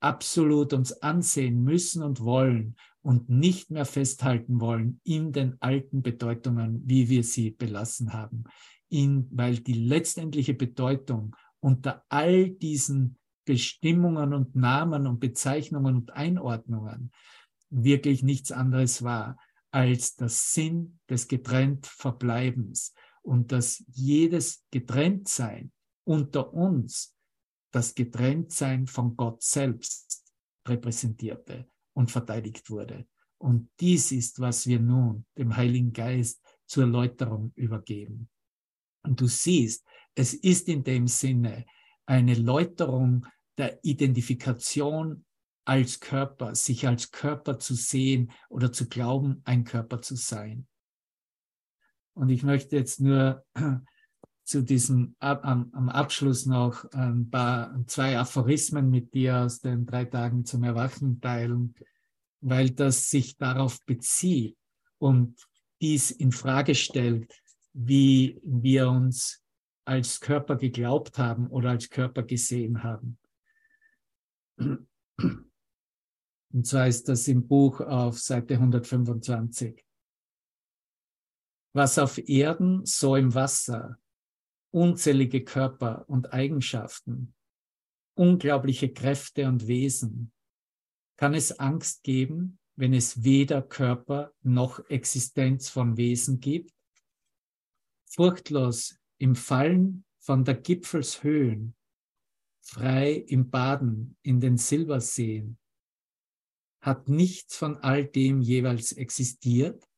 absolut uns ansehen müssen und wollen und nicht mehr festhalten wollen in den alten Bedeutungen, wie wir sie belassen haben. In, weil die letztendliche Bedeutung unter all diesen Bestimmungen und Namen und Bezeichnungen und Einordnungen wirklich nichts anderes war als der Sinn des Getrenntverbleibens und dass jedes Getrenntsein unter uns das Getrenntsein von Gott selbst repräsentierte und verteidigt wurde. Und dies ist, was wir nun dem Heiligen Geist zur Erläuterung übergeben. Und du siehst, es ist in dem Sinne eine Läuterung der Identifikation als Körper, sich als Körper zu sehen oder zu glauben, ein Körper zu sein. Und ich möchte jetzt nur zu diesem am, am Abschluss noch ein paar zwei Aphorismen mit dir aus den drei Tagen zum Erwachen teilen, weil das sich darauf bezieht und dies in Frage stellt, wie wir uns als Körper geglaubt haben oder als Körper gesehen haben. Und zwar ist das im Buch auf Seite 125. Was auf Erden, so im Wasser, unzählige Körper und Eigenschaften, unglaubliche Kräfte und Wesen. Kann es Angst geben, wenn es weder Körper noch Existenz von Wesen gibt? Furchtlos im Fallen von der Gipfelshöhen, frei im Baden in den Silberseen, hat nichts von all dem jeweils existiert?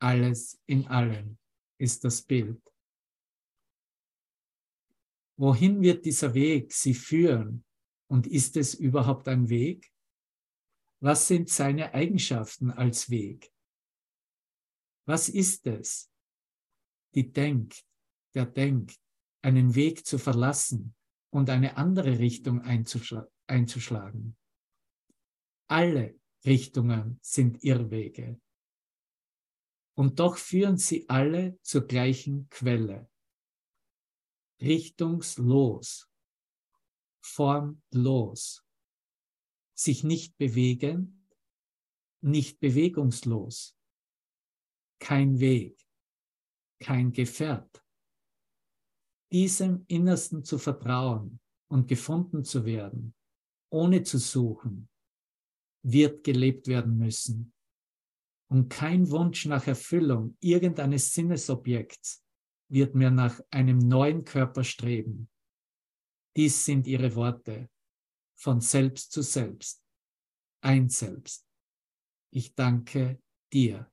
Alles in allem ist das Bild. Wohin wird dieser Weg Sie führen? Und ist es überhaupt ein Weg? Was sind seine Eigenschaften als Weg? Was ist es, die denkt, der denkt, einen Weg zu verlassen und eine andere Richtung einzuschla einzuschlagen? Alle Richtungen sind Irrwege. Und doch führen sie alle zur gleichen Quelle richtungslos, formlos, sich nicht bewegen, nicht bewegungslos, kein Weg, kein Gefährt. Diesem Innersten zu vertrauen und gefunden zu werden, ohne zu suchen, wird gelebt werden müssen. Und kein Wunsch nach Erfüllung irgendeines Sinnesobjekts wird mir nach einem neuen Körper streben. Dies sind ihre Worte von selbst zu selbst, ein Selbst. Ich danke dir.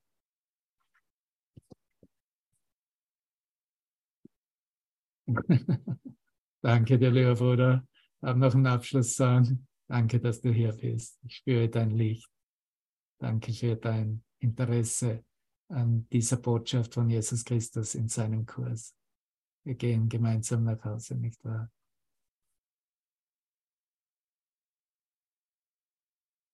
danke dir, lieber Bruder. Habe noch einen Abschluss sagen. Danke, dass du hier bist. Ich spüre dein Licht. Danke für dein Interesse an dieser Botschaft von Jesus Christus in seinem Kurs. Wir gehen gemeinsam nach Hause, nicht wahr?